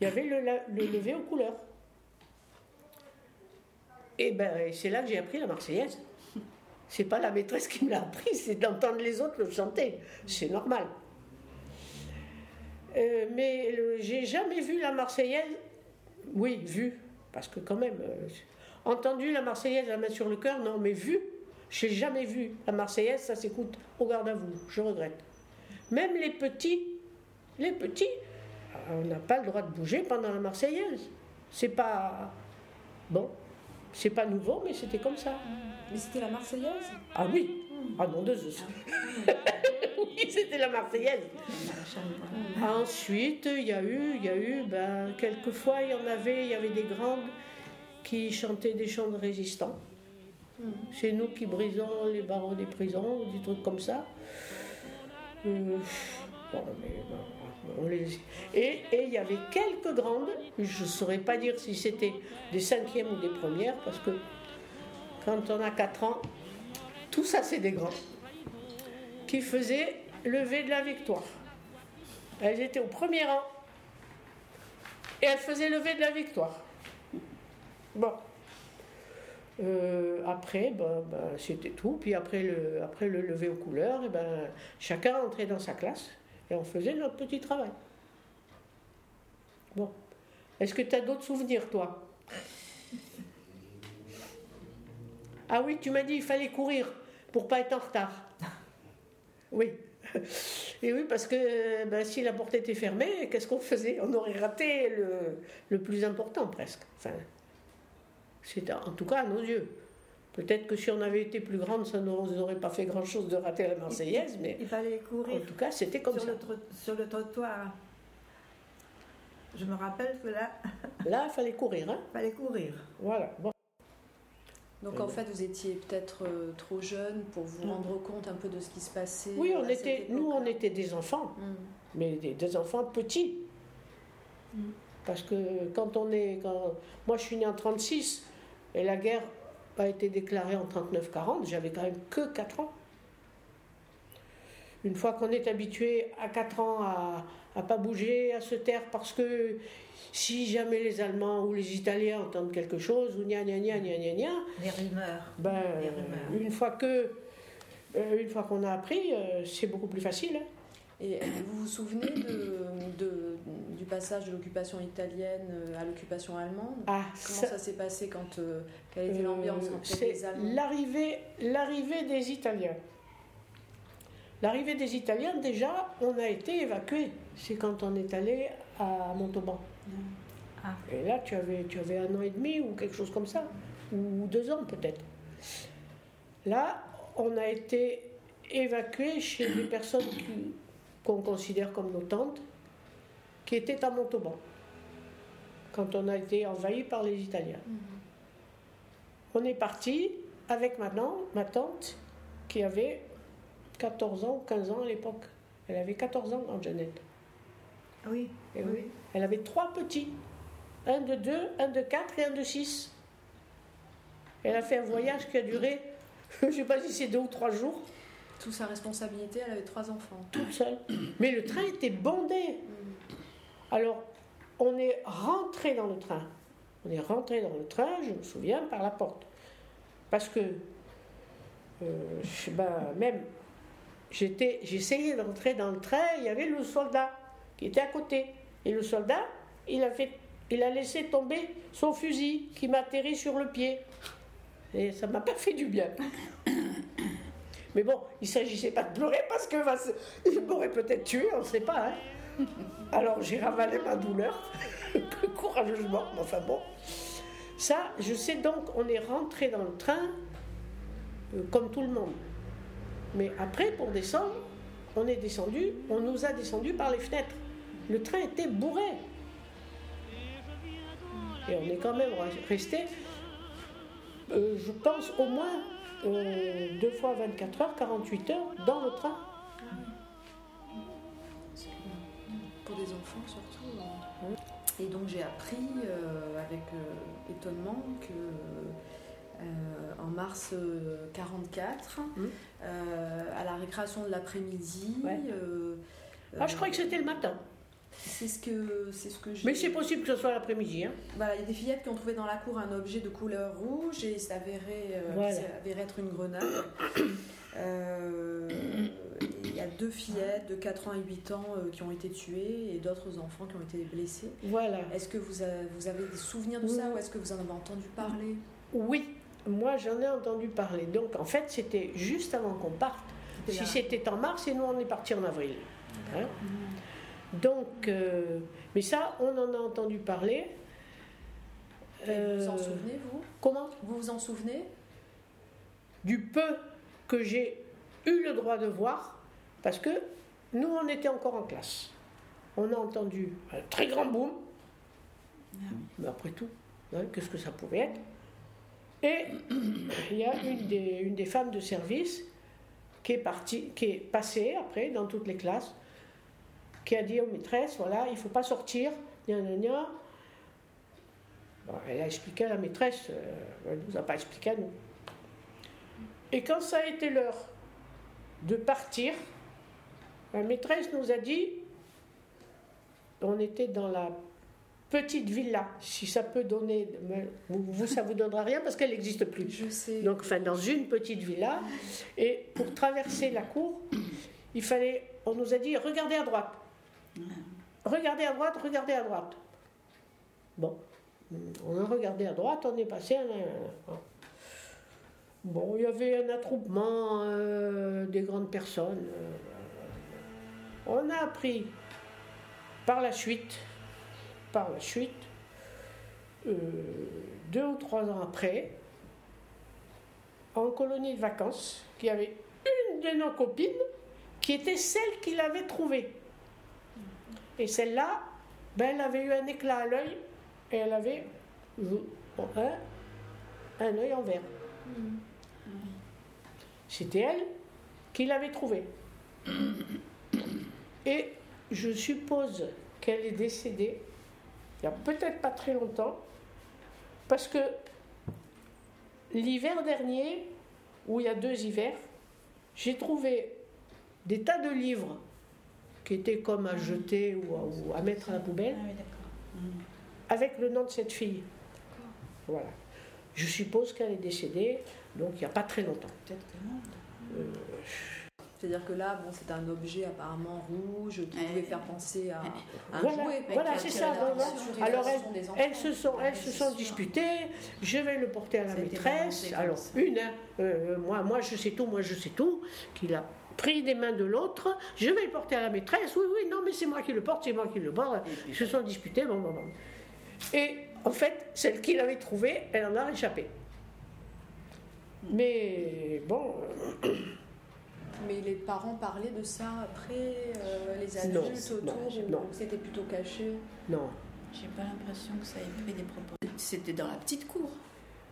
Il y avait le, le lever aux couleurs. Et ben, c'est là que j'ai appris la Marseillaise. C'est pas la maîtresse qui me l'a appris, c'est d'entendre les autres le chanter. C'est normal. Mais j'ai jamais vu la Marseillaise. Oui, vu, parce que quand même, entendu la Marseillaise la main sur le cœur, non, mais vu, j'ai jamais vu la Marseillaise, ça s'écoute au garde à vous, je regrette. Même les petits, les petits, on n'a pas le droit de bouger pendant la Marseillaise. C'est pas bon, c'est pas nouveau, mais c'était comme ça. Mais c'était la Marseillaise? Ah oui, ah non de Zeus. oui, c'était la Marseillaise. Ensuite, il y a eu, il y a eu, ben, quelquefois, il y en avait, il y avait des grandes qui chantaient des chants de résistants. C'est nous qui brisons les barreaux des prisons, ou des trucs comme ça. Euh, et il y avait quelques grandes, je ne saurais pas dire si c'était des cinquièmes ou des premières, parce que quand on a 4 ans, tout ça c'est des grands, qui faisaient lever de la victoire. Elles étaient au premier rang et elles faisaient lever de la victoire. Bon. Euh, après, ben, c'était tout. Puis après le, après le lever aux couleurs, et ben, chacun entrait dans sa classe et on faisait notre petit travail. Bon. Est-ce que tu as d'autres souvenirs, toi? Ah oui, tu m'as dit il fallait courir pour pas être en retard. Oui. Et oui, parce que ben, si la porte était fermée, qu'est-ce qu'on faisait? On aurait raté le, le plus important presque. Enfin, c'est en tout cas à nos yeux. Peut-être que si on avait été plus grande, ça ne nous aurait pas fait grand-chose de rater la Marseillaise, mais Il fallait courir en tout cas, c'était comme sur ça. le, sur le trottoir. Je me rappelle que là, Là, il fallait courir. Hein il fallait courir. voilà. Bon. Donc en fait, vous étiez peut-être euh, trop jeune pour vous rendre compte un peu de ce qui se passait. Oui, on était, nous, on était des enfants. Hmm. mais des, des enfants petits. Parce que quand on est. Quand, moi, je suis née en 36 et la guerre a été déclarée en 39-40, j'avais quand même que 4 ans. Une fois qu'on est habitué à 4 ans à ne pas bouger, à se taire, parce que si jamais les Allemands ou les Italiens entendent quelque chose, ou gna gna gna gna gna gna, Les rumeurs. ben, Les rumeurs. une fois que. euh, une fois qu'on a appris, euh, c'est beaucoup plus facile. Et vous vous souvenez de, de- du passage de l'occupation italienne euh, à l'occupation allemande? Ah, Comment ça- ça, s'est passé quand euh, quelle était Euh, l'ambiance entre les Allemands? l'arrivée, l'arrivée des Italiens. L'arrivée des Italiens, déjà, on a été évacué. C'est quand on est allé à Montauban. Ah. Et là, tu avais, tu avais un an et demi ou quelque chose comme ça, ou deux ans peut-être. Là, on a été évacué chez des personnes qu'on considère comme nos tantes, qui étaient à Montauban, quand on a été envahi par les Italiens. On est parti avec maintenant ma tante, qui avait 14 ans, 15 ans à l'époque. Elle avait 14 ans quand Jeannette. Ah oui. Et oui. Elle avait trois petits. Un de 2, un de 4 et un de 6. Elle a fait un voyage qui a duré, je ne sais pas si c'est deux ou trois jours, Sous sa responsabilité, elle avait trois enfants. toute seule. Mais le train était bondé. Alors, on est rentré dans le train. On est rentré dans le train, je me souviens, par la porte. Parce que, euh, ben, même, j'essayais d'entrer dans le train, il y avait le soldat qui était à côté. Et le soldat, il a, fait, il a laissé tomber son fusil qui m'a atterri sur le pied. Et ça m'a pas fait du bien. Mais bon, il ne s'agissait pas de pleurer parce que c'est- il m'aurait peut-être tué, on ne sait pas. hein. Alors j'ai ravalé ma douleur courageusement, mais enfin bon. Ça, je sais donc, on est rentré dans le train euh, comme tout le monde. Mais après, pour descendre, on est descendu, on nous a descendu par les fenêtres. Le train était bourré. Et on est quand même resté, euh, je pense, au moins euh, deux fois 24 heures, 48 heures dans le train. Pour des enfants surtout. euh. Et donc j'ai appris euh, avec euh, étonnement que euh, en mars euh, 44, Mhm. euh, à la récréation de l'après-midi, Ouais. Ah, je crois que c'était le matin. c'est ce que c'est ce que j'ai. Mais c'est possible que ce soit l'après-midi. Hein. Voilà, il y a des fillettes qui ont trouvé dans la cour un objet de couleur rouge et s'avérait, Voilà. être une grenade. Y a deux fillettes de 4 ans et 8 ans euh, qui ont été tuées et d'autres enfants qui ont été blessés. Voilà. Est-ce que vous avez, vous avez des souvenirs de ça Oui. ou est-ce que vous en avez entendu parler? Oui, moi j'en ai entendu parler. Donc en fait, c'était juste avant qu'on parte. Si c'était en mars et nous on est parti en avril. Hein. Donc, euh, mais ça, on en a entendu parler. Vous vous en Euh, souvenez, vous? Comment? Vous vous en souvenez? Du peu que j'ai eu le droit de voir, parce que nous on était encore en classe. On a entendu un très grand boom. Mais après tout, hein, qu'est-ce que ça pouvait être? Et il y a une des, une des femmes de service qui est partie, qui est passée après dans toutes les classes, qui a dit aux maîtresses, voilà, il ne faut pas sortir, gna gna gna. Bon, elle a expliqué à la maîtresse, euh, elle ne nous a pas expliqué à nous. Et quand ça a été l'heure de partir, la maîtresse nous a dit, on était dans la petite villa, si ça peut donner, vous, vous, ça vous donnera rien parce qu'elle n'existe plus. Je sais. Donc, enfin, dans une petite villa. Et pour traverser la cour, il fallait. On nous a dit regardez à droite. Regardez à droite, regardez à droite. Bon. On a regardé à droite, on est passé. à Bon, il y avait un attroupement euh, des grandes personnes. euh. On a appris par la suite, par la suite, euh, deux ou trois ans après, en colonie de vacances, qu'il y avait une de nos copines qui était celle qui l'avait trouvée. Et celle-là, ben, elle avait eu un éclat à l'œil et elle avait bon, un, un œil en verre. C'était elle qui l'avait trouvée. Et je suppose qu'elle est décédée il n'y a peut-être pas très longtemps, parce que l'hiver dernier, ou il y a deux hivers, j'ai trouvé des tas de livres qui étaient comme à jeter ou à, ou à mettre à la poubelle, Ah d'accord. avec le nom de cette fille. Voilà. Je suppose qu'elle est décédée, donc il n'y a pas très longtemps. Peut-être que non. C'est-à-dire que là, bon, c'est un objet apparemment rouge qui pouvait faire penser à un Voilà, jouet. voilà, c'est ça, voilà. Alors. Elles se sont, elles se sont disputées. Je vais le porter à la maîtresse. Alors une, hein, euh, moi, moi je sais tout, moi je sais tout. Qu'il a pris des mains de l'autre. Je vais le porter à la maîtresse. Oui, oui, non, mais c'est moi qui le porte, c'est moi qui le porte. Ils se sont disputés. Bon, bon, bon. Et en fait, celle qu'il avait trouvée, elle en a échappé. Mais bon, euh, Mais les parents parlaient de ça après, euh, les adultes Non, autour, non, ou non. c'était plutôt caché Non. J'ai pas l'impression que ça ait pris des propos. C'était dans la petite cour.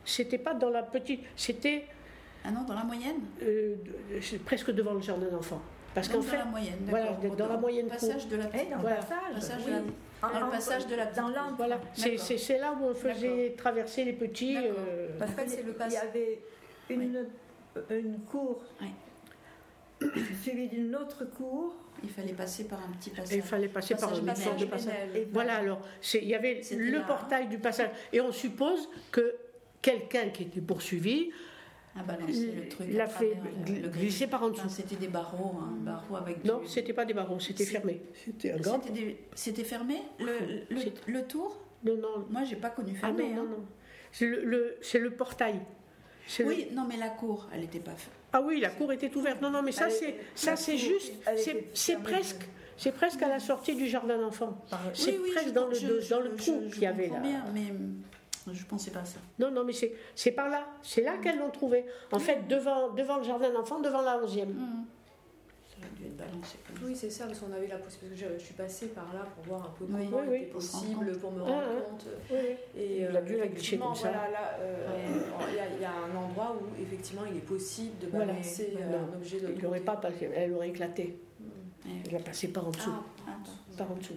C'était pas dans la petite. C'était Ah non, dans la moyenne? euh, presque devant le jardin d'enfants. Parce qu'en fait. dans la moyenne, voilà, dans la moyenne passage de la dans le passage. passage de oui. la- En- dans le passage de la Dans petite l'angle. Voilà, c'est là où on faisait traverser les petits. Euh, En fait, c'est le Il y passage. avait une, une cour Oui. Suivie d'une autre cour. Il fallait passer par un petit passage. il fallait passer par une sorte de passage. Et Voilà, alors, il y avait C'était le là. portail du passage. Et on suppose que quelqu'un qui était poursuivi le truc. l'a fait le- le glisser par en Enfin, dessous. c'était des barreaux, hein, barreaux avec Non, du- c'était pas des barreaux, c'était fermé. C'était un grand. C'était des- fermé le, le, C'était- le tour? Non, non. Moi, j'ai pas connu Ah fermé. non, non, hein. non. C'est le, le- c'est le portail. C'est le- Oui, non, mais la cour, elle n'était pas fermée. Ah oui, la cour était ouverte. Non, non, mais ça, c'est, ça, c'est juste, c'est, presque, c'est presque à la sortie du jardin d'enfants. C'est Oui, oui, presque je- dans le, je- dans le trou qu'il y avait là. comprends bien, mais je pensais pas à ça. Non, non, mais c'est, c'est par là. C'est là qu'elles l'ont trouvé. En fait, devant, devant le jardin d'enfants, devant la 11e. Mhm. Ça aurait dû être balancé comme ça. Oui, c'est ça, parce qu'on avait la possibilité. parce que Je, je suis passée par là pour voir un peu comment Oui, oui. était possible, pour me Ah, rendre ah. compte. Oui. Et Il a dû la glisser effectivement, comme ça. voilà, là, euh, il y, a- il y a un endroit où effectivement il est possible de Voilà. balancer euh, un objet de Il n'aurait pas passé, elle aurait éclaté. Ouais. Il a passé par en dessous. Ah, par en dessous.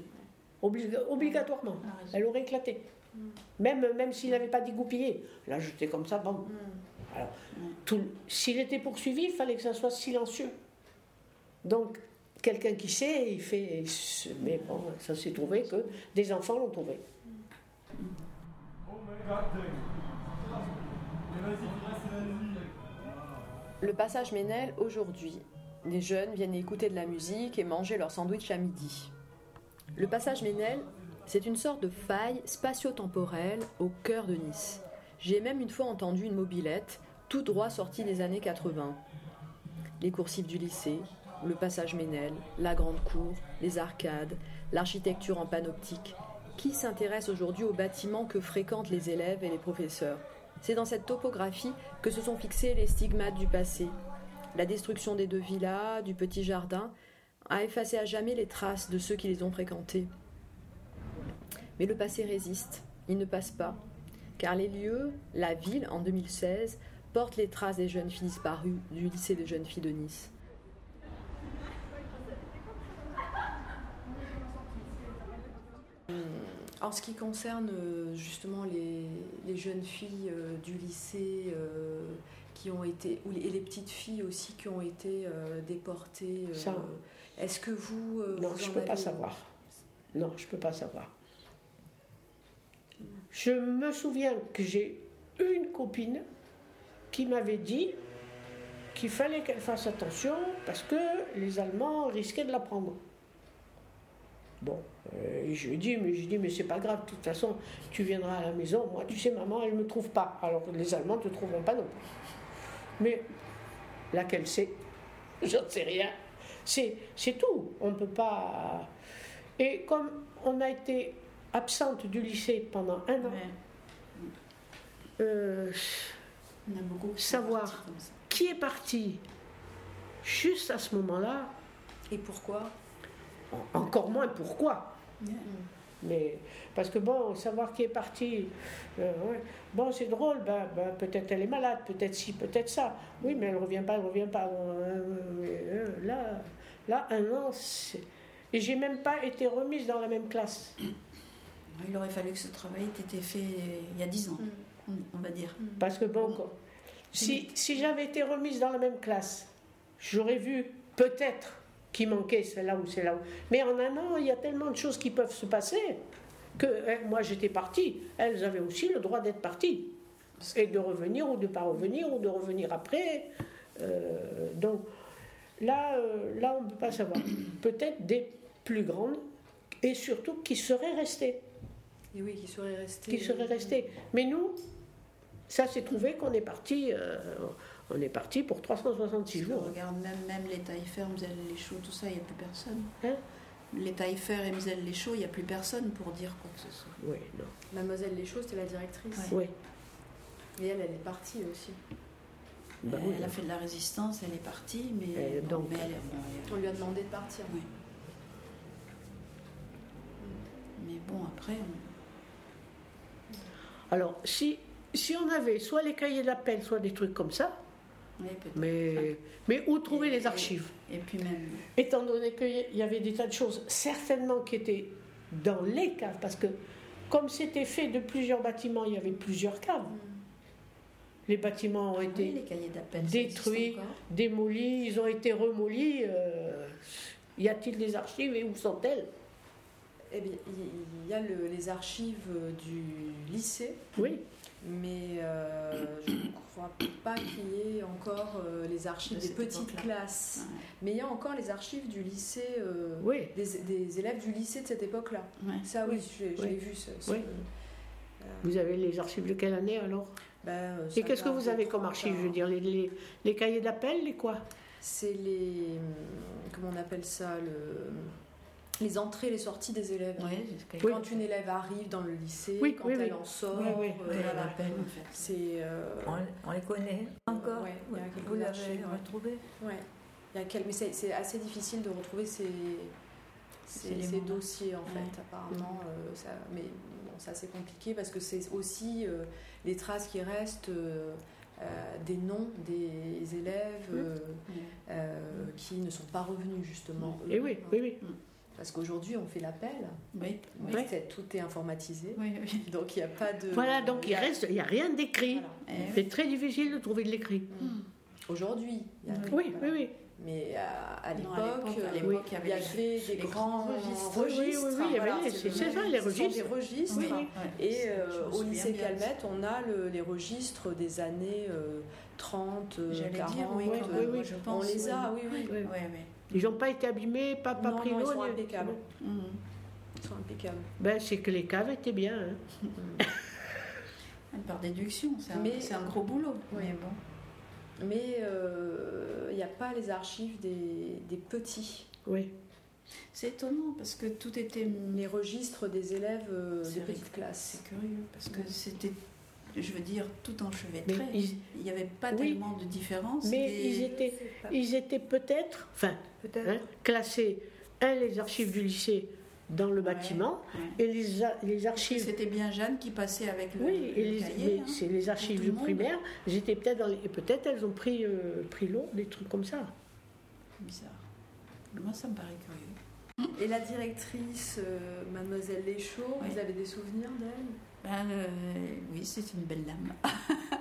Obliga- obligatoirement. Ah. Elle aurait éclaté. Même, même s'il n'avait pas dégoupillé. Là, j'étais comme ça, bon. Mm. Alors, tout- s'il était poursuivi, il fallait que ça soit silencieux. Donc, quelqu'un qui sait, il fait. Mais bon, ça s'est trouvé que des enfants l'ont trouvé. Le passage Ménel, aujourd'hui, les jeunes viennent écouter de la musique et manger leur sandwich à midi. Le passage Ménel, c'est une sorte de faille spatio-temporelle au cœur de Nice. J'ai même une fois entendu une mobilette, tout droit sortie des années 80. Les coursives du lycée, le passage Ménel, la grande cour, les arcades, l'architecture en panoptique. Qui s'intéresse aujourd'hui aux bâtiments que fréquentent les élèves et les professeurs? C'est dans cette topographie que se sont fixés les stigmates du passé. La destruction des deux villas, du petit jardin, a effacé à jamais les traces de ceux qui les ont fréquentés. Mais le passé résiste, il ne passe pas, car les lieux, la ville en 2016, portent les traces des jeunes filles disparues du lycée de jeunes filles de Nice. En ce qui concerne euh, justement les, les jeunes filles euh, du lycée euh, qui ont été, ou les, et les petites filles aussi qui ont été euh, déportées, est-ce que vous. Non, vous je ne peux pas savoir. Non, je ne peux pas savoir. Je me souviens que j'ai une copine qui m'avait dit qu'il fallait qu'elle fasse attention parce que les Allemands risquaient de la prendre. Bon, euh, je dit, mais je dis, mais c'est pas grave, de toute façon, tu viendras à la maison, moi, tu sais, maman, elle ne me trouve pas. Alors les Allemands ne te trouveront pas non plus. Mais laquelle c'est? J'en sais rien. C'est, c'est tout. On ne peut pas. Et comme on a été absente du lycée pendant un an, Ouais. euh, On a beaucoup qui sont Savoir. qui est parti juste à ce moment-là, Et pourquoi? Encore moins pourquoi. Ouais. Mais parce que bon, savoir qui est parti, euh, ouais. bon c'est drôle, ben, ben, peut-être elle est malade, peut-être ci, peut-être ça. Oui, mais elle revient pas, elle revient pas. Euh, euh, là, là, un an, c'est- et j'ai même pas été remise dans la même classe. Il aurait fallu que ce travail ait été fait il y a 10 ans, on, on va dire. Parce que bon, quoi, si, si j'avais été remise dans la même classe, j'aurais vu peut-être qu'il manquait celle-là ou celle-là. Mais en un an, il y a tellement de choses qui peuvent se passer que hein, moi j'étais partie. Elles avaient aussi le droit d'être parties. Et de revenir ou de ne pas revenir ou de revenir après. Euh, donc là, euh, là on ne peut pas savoir. Peut-être des plus grandes et surtout qui seraient restées Et oui, qui serait resté. qui serait resté. Mais nous, ça s'est trouvé qu'on est parti, euh, on est parti pour 366 Si on jours. regarde même, même les taille-fer, Mzelle les chauds, tout ça, il n'y a plus personne. Hein les taille-fer et Mzelle les chauds, il n'y a plus personne pour dire quoi que ce soit. Oui, non. Mademoiselle Leschaud, c'était la directrice. Oui. Et elle, elle est partie aussi. Bah elle, oui. a fait de la résistance, elle est partie, mais, bon, donc- mais elle, elle- On lui a demandé de partir. oui. Mais bon, après, on- Alors, si, si on avait soit les cahiers d'appel, soit des trucs comme ça, oui, mais, mais où trouver Et- les archives Et puis même, Étant donné qu'il y avait des tas de choses, certainement qui étaient dans les caves, parce que comme c'était fait de plusieurs bâtiments, il y avait plusieurs caves. Les bâtiments ont oui, été détruits, démolis, ils ont été remolis. euh, y a-t-il des archives et où sont-elles? Eh bien, il il y a le- les archives euh, du lycée, Oui, mais euh, je ne crois pas qu'il y ait encore euh, les archives De des petites classes. Ouais. Mais il y a encore les archives du lycée, euh, oui. des, des élèves du lycée de cette époque-là. Ouais. Ça, oui, Oui, je, l'ai vu. Ce, ce- Oui. euh, Vous avez les archives de quelle année alors? Ben, euh, Et ça qu'est-ce que vous avez comme 30 archives Je veux dire, les, les- les cahiers d'appel, les quoi? C'est les. hum, Comment on appelle ça le, Les entrées et les sorties des élèves. Ouais, c'est que- Quand une élève arrive dans le lycée, Oui, quand oui, elle oui. en sort, Oui, oui. euh, Ouais, voilà. l'appel, en fait. c'est. euh, On, on les connaît encore Ouais, il y a quelques Vous l'avez ouais. retrouvé Ouais. Il y a quel- Mais c'est c'est assez difficile de retrouver ces, ces, Ces ces éléments-là. dossiers, en fait, Ouais. apparemment. euh, ça, mais bon, c'est assez compliqué parce que c'est aussi euh, les traces qui restent euh, euh, des noms des élèves euh, euh, qui ne sont pas revenus, justement. Et eux. oui, oui, oui. Parce qu'aujourd'hui, on fait l'appel, Oui, c'est- tout est informatisé. oui, oui. Donc il n'y a pas de. Voilà, donc il reste, il n'y a rien d'écrit. Voilà. Eh C'est très difficile de trouver de l'écrit. Aujourd'hui, il y a- Oui, oui, voilà. oui. Mais à, l'époque, euh, l'époque, il y avait des les grands registres. registres. Oui, oui, oui, oui, il y avait voilà, les- c'est- c'est ça, les registres. des registres. Et euh, au lycée. Calmette, on a le- les registres des années euh, 30, euh, J'allais 40. dire, oui, oui, quand oui, même, oui. je On les a, oui, oui. Ils n'ont pas été abîmés, pas, pas Non, pris non, ils l'eau. sont impeccables. Mhm. Ils sont impeccables. Ben, c'est que les caves étaient bien. hein. Par déduction, c'est un, Mais- c'est un gros boulot. Oui. Mais bon. Mais euh, il n'y a pas les archives des, des petits. Oui. C'est étonnant parce que tout était. Les registres des élèves euh, des petites classes. C'est curieux parce que c'était, je veux dire, tout enchevêtré. ils, Il n'y avait pas Oui. tellement de différence. mais des- ils étaient, ils étaient peut-être, enfin, Peut-être. Hein, classés, un, les archives du lycée dans le Ouais, bâtiment, ouais. et les, les archives C'était bien Jeanne qui passait avec le, Oui, le et les, cahier. mais hein. c'est les archives du le primaire, j'étais peut-être dans les, et peut-être elles ont pris, euh, pris l'eau, des trucs comme ça. Bizarre. Moi, ça me paraît curieux. Et la directrice, euh, mademoiselle Léchaud, vous avez des souvenirs d'elle? Ben, euh, oui, c'est une belle dame.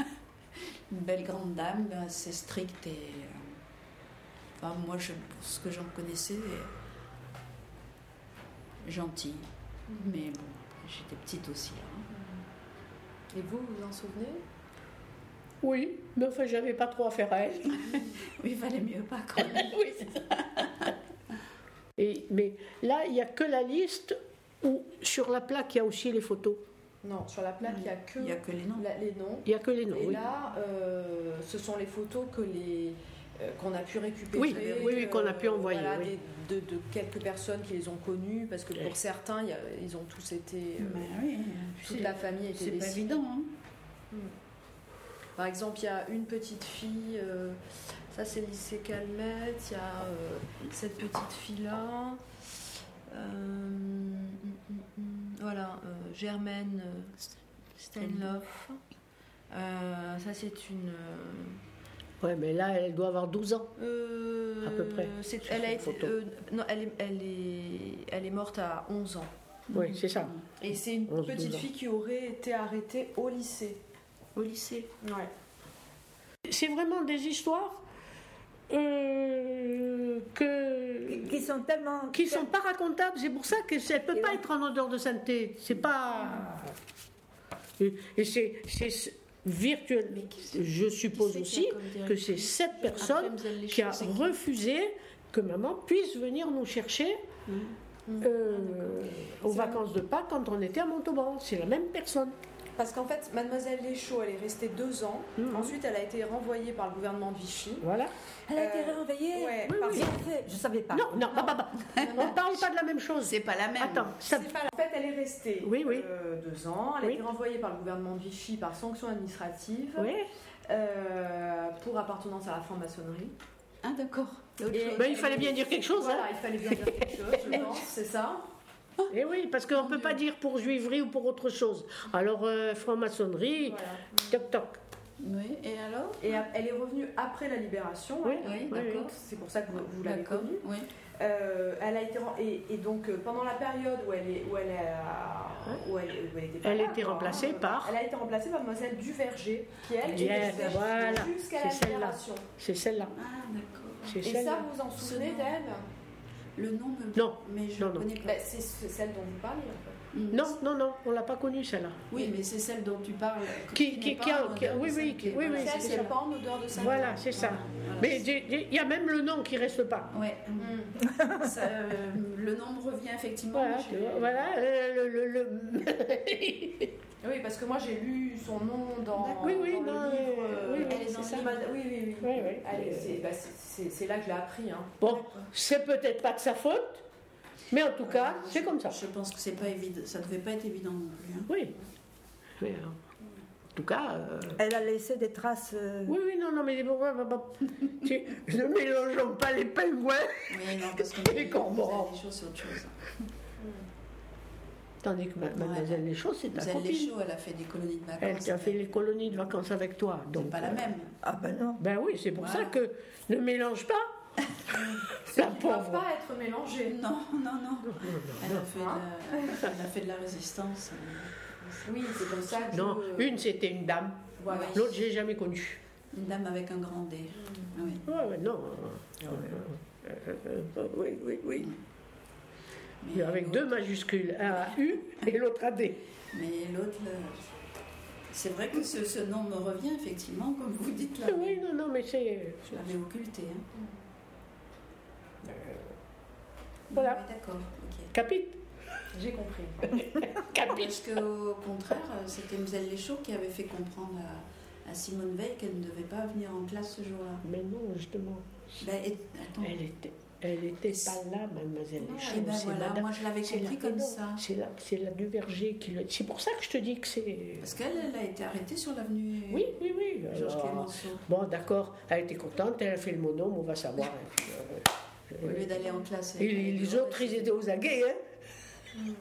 une belle grande dame, assez stricte et. Moi, je, pour ce que j'en connaissais, euh, gentille. Mais bon, j'étais petite aussi. hein. Et vous, vous en souvenez? Oui, mais enfin, j'avais pas trop affaire à elle. Oui, il fallait mieux pas quand même. oui, c'est ça. Et, mais là, il n'y a que la liste où sur la plaque, il y a aussi les photos. Non, sur la plaque, il n'y a que, Il n'y a que les noms. la- les noms. Il n'y a que les noms. Et oui. là, euh, ce sont les photos que les qu'on a pu récupérer. Oui, oui, oui, qu'on a pu envoyer, voilà, oui. des- de, de quelques personnes qui les ont connues, parce que pour certains, il y a- ils ont tous été. euh, Ben oui, toute la famille était C'est pas évident. hein. Par exemple, il y a une petite fille, euh, ça c'est le lycée Calmette, il y a euh, cette petite fille-là. euh, voilà, euh, Germaine euh, Stenloff. Euh, ça c'est une. Ouais, mais là, elle doit avoir 12 ans. euh, À peu près, elle, a été, euh, non, elle, est, elle, est, elle est morte à 11 ans. Oui, c'est ça. Et c'est une 11, petite 12 ans. fille qui aurait été arrêtée au lycée. Au lycée. Ouais. C'est vraiment des histoires euh, que, Qui sont tellement. qui sont pas racontables. C'est pour ça que ça ne peut pas être en odeur de sainteté. C'est pas. Et, et c'est c'est virtuel. Je suppose aussi que c'est cette personne qui a refusé que maman puisse venir nous chercher euh, aux vacances de Pâques quand on était à Montauban. C'est la même personne. Parce qu'en fait, Mademoiselle Léchaud, elle est restée deux ans. Mhm. Ensuite, elle a été renvoyée par le gouvernement de Vichy. Voilà. Elle a été Euh, renvoyée. ouais, Oui, par- oui. Je savais pas. Non, non, bah, bah, bah. on ne parle pas de la même chose. C'est pas la même. Attends, ça, En fait, elle est restée Oui, oui. euh, deux ans. Elle Oui. a été renvoyée par le gouvernement de Vichy par sanction administrative. oui, euh, pour appartenance à la franc-maçonnerie. Ah, d'accord. Chose. Ben, il fallait bien dire quelque chose. Voilà, Hein. il fallait bien dire quelque chose, je pense, c'est ça. Eh oui, parce qu'on ne peut pas dire pour juiverie ou pour autre chose. Alors, euh, franc-maçonnerie, Voilà. toc toc. Oui, et alors? Et elle est revenue après la libération. Oui, hein. Oui, d'accord? C'est pour ça que vous, vous l'avez D'accord. connue. Oui. Euh, elle a été et, et donc euh, pendant la période où elle est où elle a- où elle, où elle était Elle là, a été quoi, remplacée hein, par- Elle a été remplacée par Mademoiselle Duverger, qui elle est restée voilà, jusqu'à la libération. C'est celle-là. Ah, d'accord. C'est Et celle-là. ça, vous vous en souvenez d'elle? Le nom me... Non, mais je non, ne non. connais pas. Ben, C'est c'est celle dont vous parlez en fait. Mm. Non, non, non, on l'a pas connue celle-là. Oui, mais c'est celle dont tu parles. Qui- qui- qui a- qui a- oui, oui, qui- oui, oui, Celle c'est pas en odeur de sainteté. Voilà, c'est ça. Voilà. Mais il y a même le nom qui reste pas. Ouais. Mm. Ça, euh, le nom me revient effectivement. Voilà, euh, le, le- le- Oui, parce que moi j'ai lu son nom dans, Oui, oui, dans non, le livre. euh, oui, oui, elle est dans ça. Oui, oui, oui. Oui, oui. C'est bah, c'est- là que je l'ai appris. Hein. Bon, c'est peut-être pas de sa faute, mais en tout cas, Euh, c'est comme ça. Je pense que c'est pas évident. Ça devait pas être évident non plus. hein. Oui. Mais, euh, en tout cas. euh, Elle a laissé des traces. euh, Oui, oui, non, non, mais bon, bon, tu- ne mélangeons pas les pingouins. Oui, non, parce que Les cormorans. Les choses, c'est autre chose. Tandis que ma- Mademoiselle Les Choses, c'est ta copine. chauds, elle a fait des colonies de vacances. Elle a fait les colonies de vacances avec toi. C'est Donc, pas la euh, même. Ah ben non. Ben oui, c'est pour Voilà. ça que ne mélange pas. La Qui ne doivent pauvre. pas être mélangés. Non, non, non. Elle a fait de la, elle a fait de la résistance. Oui, c'est comme ça que. Non, je- une c'était une dame, Voilà. Oui. l'autre j'ai jamais connue. Une dame avec un grand D. Oui. Ouais, ouais, non. euh, euh, euh, oui, oui, oui. Mais Avec deux majuscules, un à U et l'autre à D. Mais l'autre, le- c'est vrai que ce, ce nom me revient effectivement, comme vous dites là. Oui, non, non, mais c'est. Je l'avais occulté. Hein. Voilà. Oui, d'accord. Capite J'ai compris. Capite Parce qu'au contraire, c'était Mzelle Léchaud qui avait fait comprendre à, à Simone Veil qu'elle ne devait pas venir en classe ce jour-là. Mais non, justement. Ben, et- attends. Elle était, elle était pas là, mademoiselle Eh Deschamps. ben c'est voilà, madame- moi je l'avais compris la- comme non, ça. C'est la, c'est la Duverger qui le. C'est pour ça que je te dis que c'est. Parce qu'elle, elle a été arrêtée sur l'avenue Oui, oui, oui. Georges alors, Clémenceau. Bon, d'accord, elle était contente, elle a fait le monôme, on va savoir. Au lieu d'aller en classe. Et les, les autres, ils étaient aux aguets, hein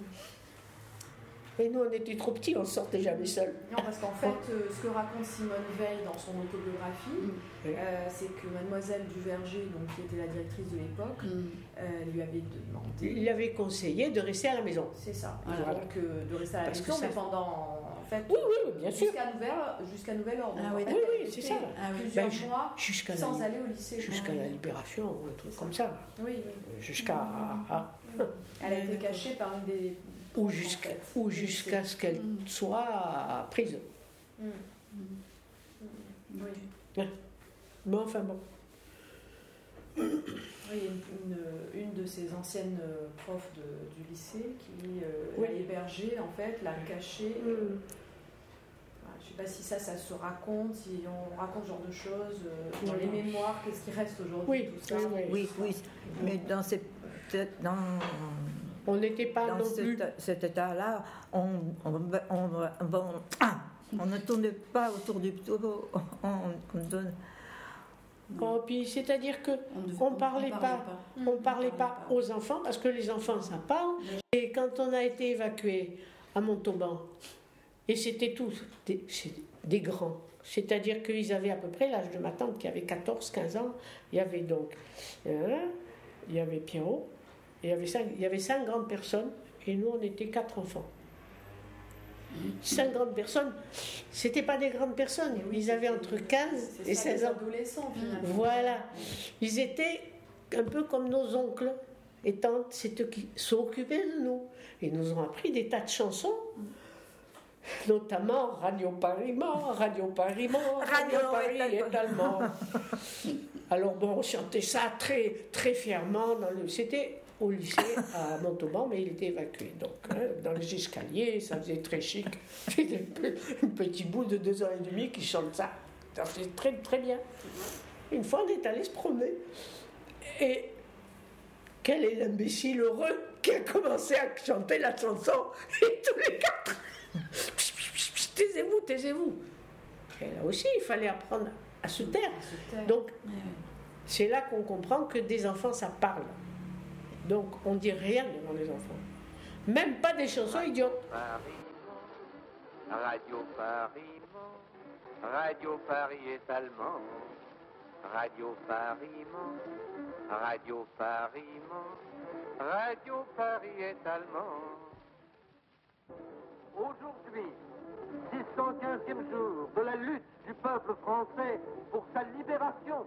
Et nous, on était trop petits, on sortait jamais seuls. Non, parce qu'en fait, euh, ce que raconte Simone Veil dans son autobiographie, Mm. Oui. euh, c'est que Mademoiselle Duverger, donc, qui était la directrice de l'époque, Mm. euh, lui avait demandé. Il avait conseillé de rester à la maison. C'est ça. Voilà. Donc, euh, de rester à la Parce que maison, ça- mais pendant. Fait, Oui, oui, bien sûr. jusqu'à nouvel, jusqu'à nouvel ordre. Ah oui, Oui, c'est ça. Ah oui. Plusieurs Ben, mois Jusqu'à sans la, aller au lycée. jusqu'à la libération, ou un truc comme ça. Oui, oui. Jusqu'à. ah, Elle a été cachée parmi des. ou jusqu'à en fait. ce qu'elle Mm. soit prise. Mm. Oui. Mais enfin bon. Oui, une, une- une de ses anciennes euh, profs de- du lycée qui euh, Oui. l'a hébergée, en fait, l'a cachée. Mm. Voilà, je ne sais pas si ça, ça se raconte, si on raconte ce genre de choses euh, dans les mémoires, qu'est-ce qui reste aujourd'hui, Oui, tout ça. oui, Oui, oui. Mais dans, cette, dans, On n'était pas dans non plus. cet, cet état-là, on, on, on, bon, ah, on ne tourne pas autour du pot. On, on donne. Oh, puis c'est-à-dire que On ne- on parlait pas. On parlait pas aux enfants parce que les enfants ça parle. Et quand on a été évacué à Montauban, et c'était tous des, grands, c'est-à-dire qu'ils avaient à peu près l'âge de ma tante qui avait 14-15 ans. Il y avait donc, euh, il y avait Pierrot, il y avait cinq, il y avait cinq grandes personnes et nous on était quatre enfants. Cinq grandes personnes, c'était pas des grandes personnes, ils avaient entre 15 c'est et ça, 16 les ans. adolescents, finalement. Voilà. Ils étaient un peu comme nos oncles et tantes, c'est eux qui s'occupaient de nous. Ils nous ont appris des tas de chansons, notamment Radio Paris mort, Radio Paris mort, Radio, Radio Paris est est allemand. Alors bon, on chantait ça très, très fièrement. Dans le... C'était au lycée à Montauban, mais il était évacué. Donc, hein, dans les escaliers, ça faisait très chic. C'était un petit bout de deux heures et demie qui chante ça. Ça faisait très, très bien. Une fois, on est allé se promener. Et quel est l'imbécile heureux qui a commencé à chanter la chanson Et tous les quatre Taisez-vous, taisez-vous Et là aussi, il fallait apprendre à se taire. taire. Donc, c'est là qu'on comprend que des enfants, ça parle. Donc, on dit rien devant les enfants. Même pas des chansons idiotes. Radio Paris, Radio Paris est allemand. Radio Paris, Radio Paris, Radio Paris est allemand. Aujourd'hui, 615e jour de la lutte du peuple français pour sa libération